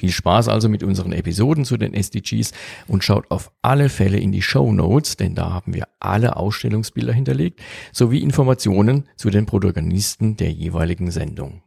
Viel Spaß also mit unseren Episoden zu den SDGs und schaut auf alle Fälle in die Show Notes, denn da haben wir alle Ausstellungsbilder hinterlegt, sowie Informationen zu den Protagonisten der jeweiligen Sendung.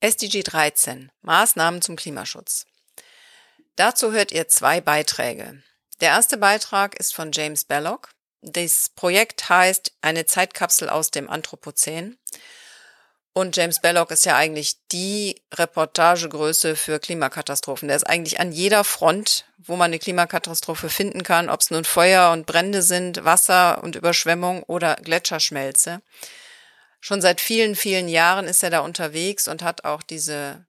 SDG 13 Maßnahmen zum Klimaschutz. Dazu hört ihr zwei Beiträge. Der erste Beitrag ist von James Belloc. Das Projekt heißt Eine Zeitkapsel aus dem Anthropozän. Und James Belloc ist ja eigentlich die Reportagegröße für Klimakatastrophen. Der ist eigentlich an jeder Front, wo man eine Klimakatastrophe finden kann, ob es nun Feuer und Brände sind, Wasser und Überschwemmung oder Gletscherschmelze. Schon seit vielen, vielen Jahren ist er da unterwegs und hat auch diese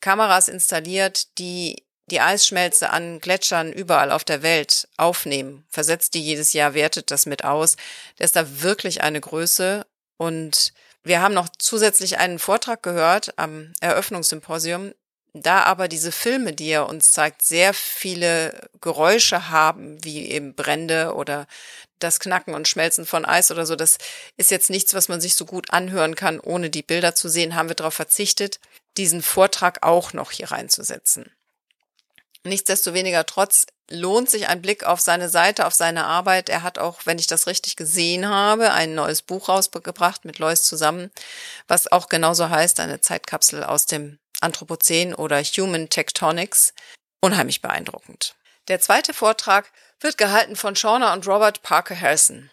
Kameras installiert, die die Eisschmelze an Gletschern überall auf der Welt aufnehmen, versetzt die jedes Jahr, wertet das mit aus. Der ist da wirklich eine Größe und wir haben noch zusätzlich einen Vortrag gehört am Eröffnungssymposium, da aber diese Filme, die er uns zeigt, sehr viele Geräusche haben, wie eben Brände oder das Knacken und Schmelzen von Eis oder so, das ist jetzt nichts, was man sich so gut anhören kann, ohne die Bilder zu sehen, haben wir darauf verzichtet, diesen Vortrag auch noch hier reinzusetzen. Nichtsdestoweniger trotz lohnt sich ein Blick auf seine Seite, auf seine Arbeit. Er hat auch, wenn ich das richtig gesehen habe, ein neues Buch rausgebracht mit Lois zusammen, was auch genauso heißt, eine Zeitkapsel aus dem Anthropozän oder Human Tectonics. Unheimlich beeindruckend. Der zweite Vortrag wird gehalten von Shauna und Robert Parker Harrison.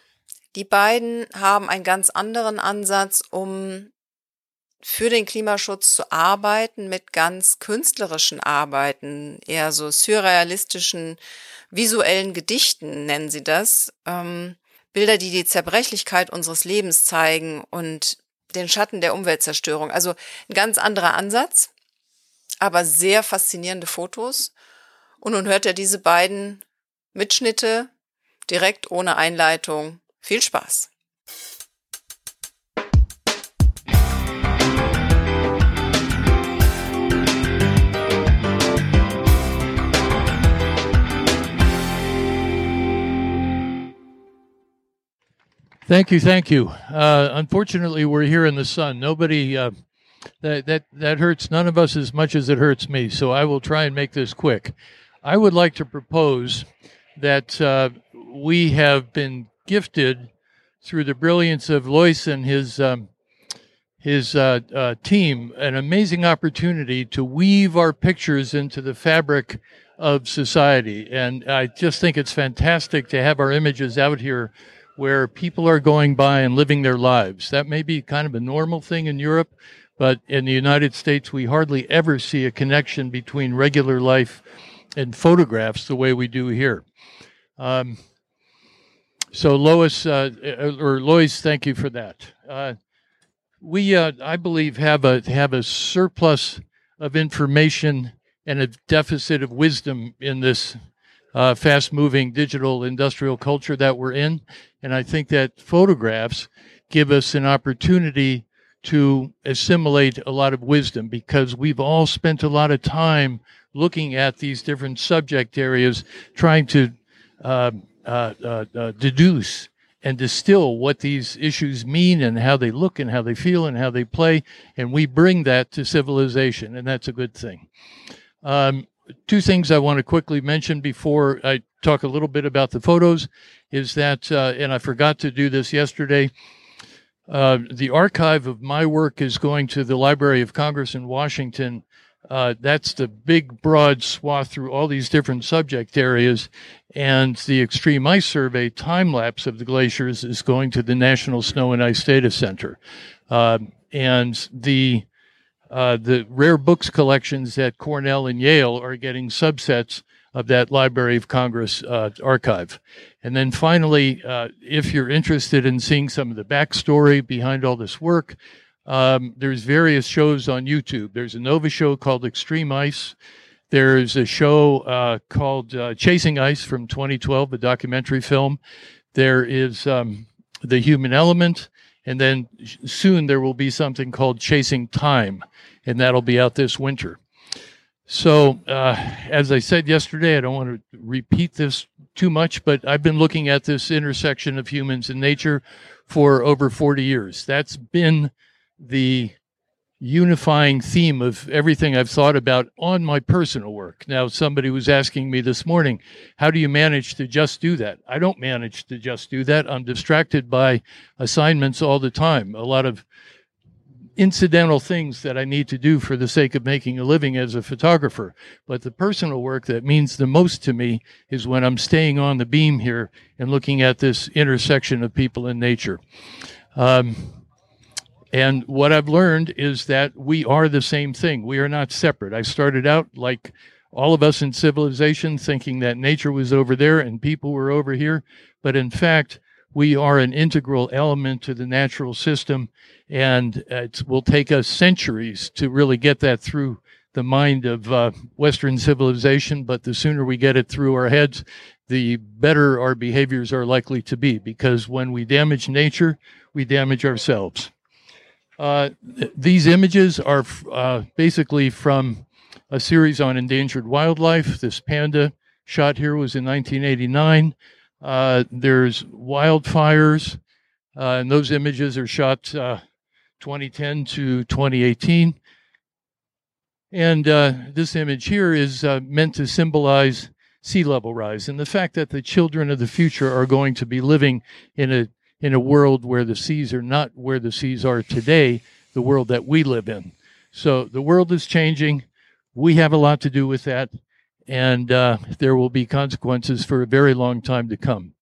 Die beiden haben einen ganz anderen Ansatz, um für den Klimaschutz zu arbeiten mit ganz künstlerischen Arbeiten, eher so surrealistischen, visuellen Gedichten nennen sie das. Ähm, Bilder, die die Zerbrechlichkeit unseres Lebens zeigen und den Schatten der Umweltzerstörung. Also ein ganz anderer Ansatz, aber sehr faszinierende Fotos. Und nun hört er diese beiden Mitschnitte direkt ohne Einleitung. Viel Spaß! Thank you, thank you. Uh, unfortunately, we're here in the sun. Nobody uh, that that that hurts none of us as much as it hurts me. So I will try and make this quick. I would like to propose that uh, we have been gifted through the brilliance of Lois and his um, his uh, uh, team an amazing opportunity to weave our pictures into the fabric of society. And I just think it's fantastic to have our images out here where people are going by and living their lives. That may be kind of a normal thing in Europe, but in the United States, we hardly ever see a connection between regular life and photographs the way we do here. Um, so Lois uh, or Lois, thank you for that. Uh, we, uh, I believe, have a have a surplus of information and a deficit of wisdom in this uh, fast moving digital industrial culture that we're in. And I think that photographs give us an opportunity to assimilate a lot of wisdom because we've all spent a lot of time looking at these different subject areas, trying to uh, uh, uh, uh deduce and distill what these issues mean and how they look and how they feel and how they play. And we bring that to civilization, and that's a good thing. Um, two things I want to quickly mention before I talk a little bit about the photos is that, uh, and I forgot to do this yesterday. Uh, the archive of my work is going to the Library of Congress in Washington. Uh, that's the big, broad swath through all these different subject areas. And the Extreme Ice Survey time lapse of the glaciers is going to the National Snow and Ice Data Center. Uh, and the uh, the rare books collections at Cornell and Yale are getting subsets of that Library of Congress uh, archive. And then finally, uh, if you're interested in seeing some of the backstory behind all this work, um, there's various shows on YouTube. There's a Nova show called Extreme Ice. There's a show uh, called uh, Chasing Ice from 2012, a documentary film. There is um, The Human Element. And then soon there will be something called Chasing Time, and that'll be out this winter. So, uh, as I said yesterday, I don't want to repeat this too much, but I've been looking at this intersection of humans and nature for over 40 years. That's been the unifying theme of everything I've thought about on my personal work. Now, somebody was asking me this morning, how do you manage to just do that? I don't manage to just do that. I'm distracted by assignments all the time. A lot of incidental things that I need to do for the sake of making a living as a photographer. But the personal work that means the most to me is when I'm staying on the beam here and looking at this intersection of people and nature. Um, and what I've learned is that we are the same thing. We are not separate. I started out like all of us in civilization thinking that nature was over there and people were over here. But in fact, we are an integral element to the natural system and it will take us centuries to really get that through the mind of uh, Western civilization. But the sooner we get it through our heads, the better our behaviors are likely to be. Because when we damage nature, we damage ourselves. Uh, these images are uh, basically from a series on endangered wildlife. This panda shot here was in 1989. Uh, there's wildfires, uh, and those images are shot uh, 2010 to 2018. And this image here is meant to symbolize sea level rise and the fact that the children of the future are going to be living in a in a world where the seas are not where the seas are today, the world that we live in. So the world is changing. We have a lot to do with that, and uh, there will be consequences for a very long time to come.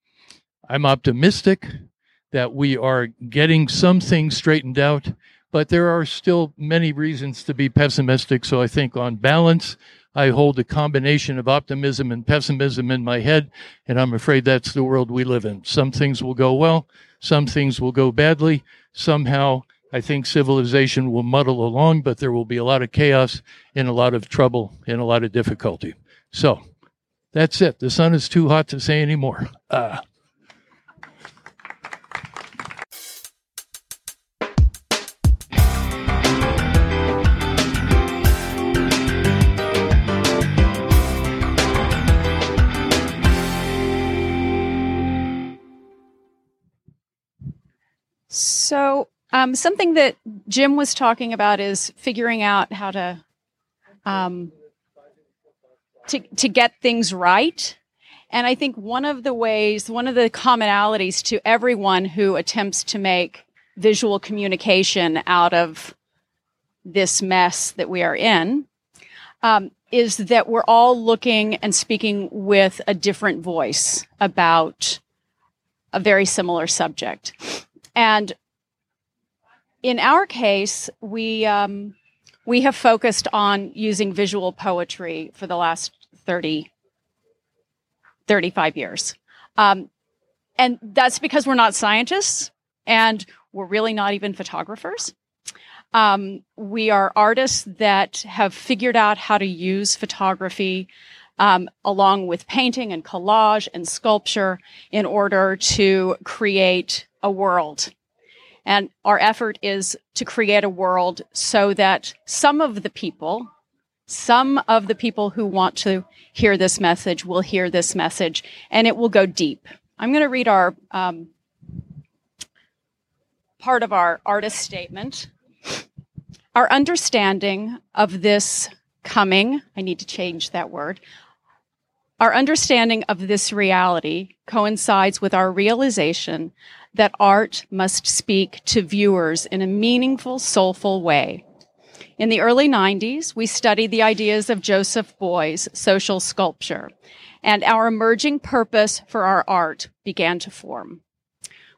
I'm optimistic that we are getting some things straightened out, but there are still many reasons to be pessimistic. So I think on balance, I hold a combination of optimism and pessimism in my head, and I'm afraid that's the world we live in. Some things will go well, some things will go badly. Somehow, I think civilization will muddle along, but there will be a lot of chaos and a lot of trouble and a lot of difficulty. So that's it. The sun is too hot to say anymore. Uh. Um, something that Jim was talking about is figuring out how to um, to to get things right. And I think one of the ways, one of the commonalities to everyone who attempts to make visual communication out of this mess that we are in um, is that we're all looking and speaking with a different voice about a very similar subject. And in our case, we um, we have focused on using visual poetry for the last 30, 35 years. Um, and that's because we're not scientists and we're really not even photographers. Um, we are artists that have figured out how to use photography um, along with painting and collage and sculpture in order to create a world. And our effort is to create a world so that some of the people, some of the people who want to hear this message will hear this message and it will go deep. I'm going to read our um, part of our artist statement. Our understanding of this coming, I need to change that word. Our understanding of this reality coincides with our realization that art must speak to viewers in a meaningful, soulful way. In the early 90s, we studied the ideas of Joseph Beuys' social sculpture, and our emerging purpose for our art began to form.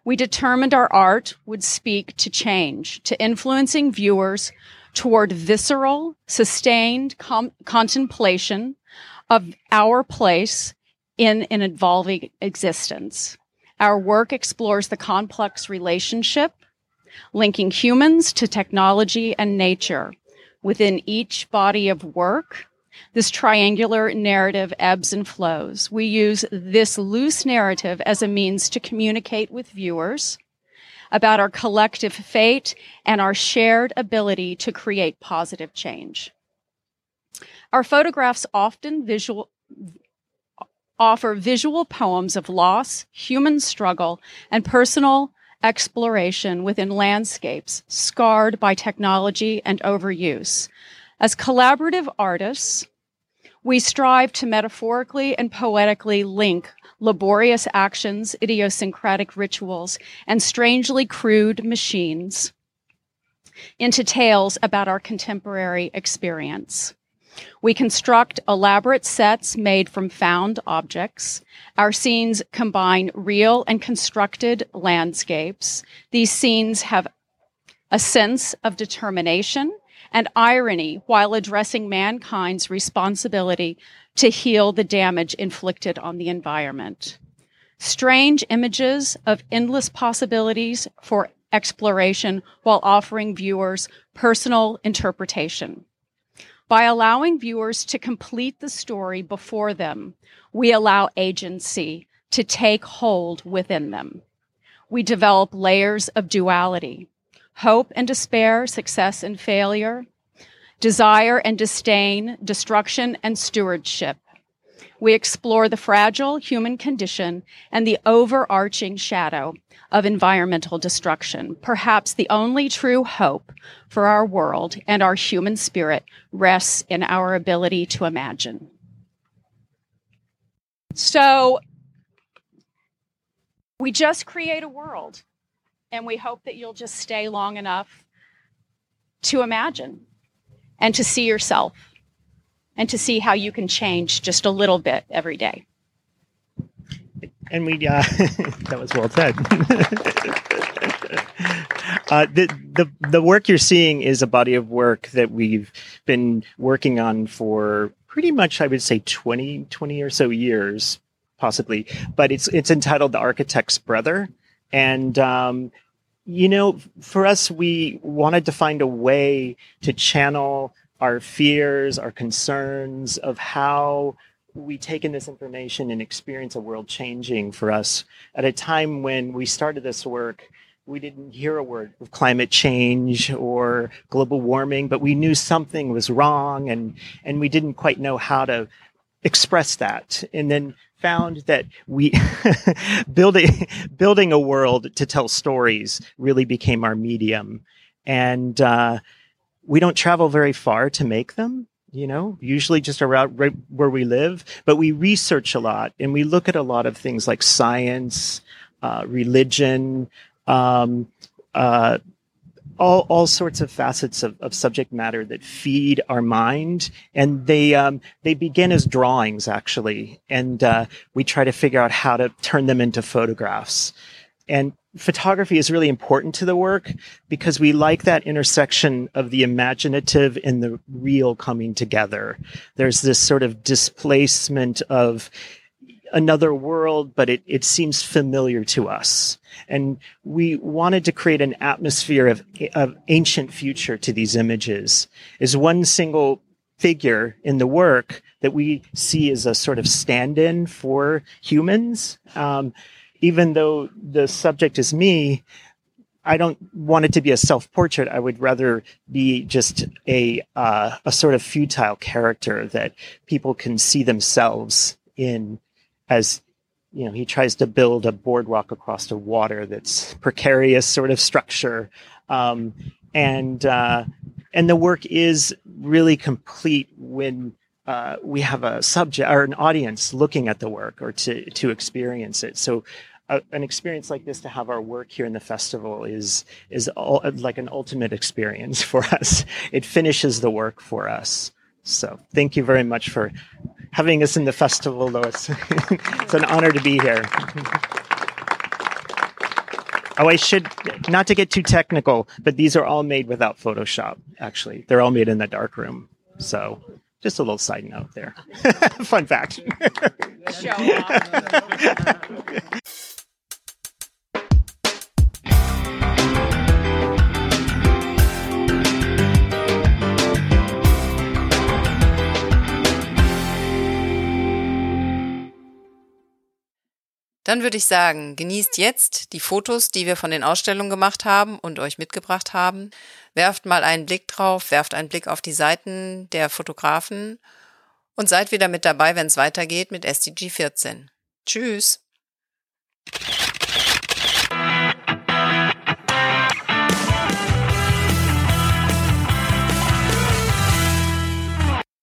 We determined our art would speak to change, to influencing viewers toward visceral, sustained com- contemplation of our place in an evolving existence. Our work explores the complex relationship linking humans to technology and nature. Within each body of work, this triangular narrative ebbs and flows. We use this loose narrative as a means to communicate with viewers about our collective fate and our shared ability to create positive change. Our photographs often visual, offer visual poems of loss, human struggle, and personal exploration within landscapes scarred by technology and overuse. As collaborative artists, we strive to metaphorically and poetically link laborious actions, idiosyncratic rituals, and strangely crude machines into tales about our contemporary experience. We construct elaborate sets made from found objects. Our scenes combine real and constructed landscapes. These scenes have a sense of determination and irony while addressing mankind's responsibility to heal the damage inflicted on the environment. Strange images of endless possibilities for exploration while offering viewers personal interpretation. By allowing viewers to complete the story before them, we allow agency to take hold within them. We develop layers of duality, hope and despair, success and failure, desire and disdain, destruction and stewardship. We explore the fragile human condition and the overarching shadow of environmental destruction. Perhaps the only true hope for our world and our human spirit rests in our ability to imagine. So, we just create a world, and we hope that you'll just stay long enough to imagine and to see yourself and to see how you can change just a little bit every day. And we, uh, that was well said. uh, the, the, the work you're seeing is a body of work that we've been working on for pretty much, I would say 20, 20 or so years, possibly, but it's, it's entitled The Architect's Brother. And, um, you know, for us, we wanted to find a way to channel our fears, our concerns of how we take in this information and experience a world changing for us at a time when we started this work we didn't hear a word of climate change or global warming but we knew something was wrong and and we didn't quite know how to express that and then found that we building building a world to tell stories really became our medium, and uh, we don't travel very far to make them. You know, usually just around right where we live, but we research a lot and we look at a lot of things like science, uh, religion, um, uh, all, all sorts of facets of, of subject matter that feed our mind and they um, they begin as drawings actually and uh, we try to figure out how to turn them into photographs and photography is really important to the work because we like that intersection of the imaginative and the real coming together there's this sort of displacement of another world, but it, it seems familiar to us. And we wanted to create an atmosphere of, of ancient future to these images. Is one single figure in the work that we see as a sort of stand-in for humans. Um, even though the subject is me, I don't want it to be a self-portrait. I would rather be just a uh, a sort of futile character that people can see themselves in as you know he tries to build a boardwalk across the water that's precarious sort of structure um, and uh, and the work is really complete when uh, we have a subject or an audience looking at the work or to to experience it so an experience like this to have our work here in the festival is is all, like an ultimate experience for us it finishes the work for us so thank you very much for having us in the festival, Lois. it's an honor to be here. Oh, I should not to get too technical, but these are all made without Photoshop. Actually, they're all made in the dark room. So, just a little side note there. Fun fact. Dann würde ich sagen, genießt jetzt die Fotos, die wir von den Ausstellungen gemacht haben und euch mitgebracht haben. Werft mal einen Blick drauf, werft einen Blick auf die Seiten der Fotografen und seid wieder mit dabei, wenn es weitergeht mit SDG 14. Tschüss!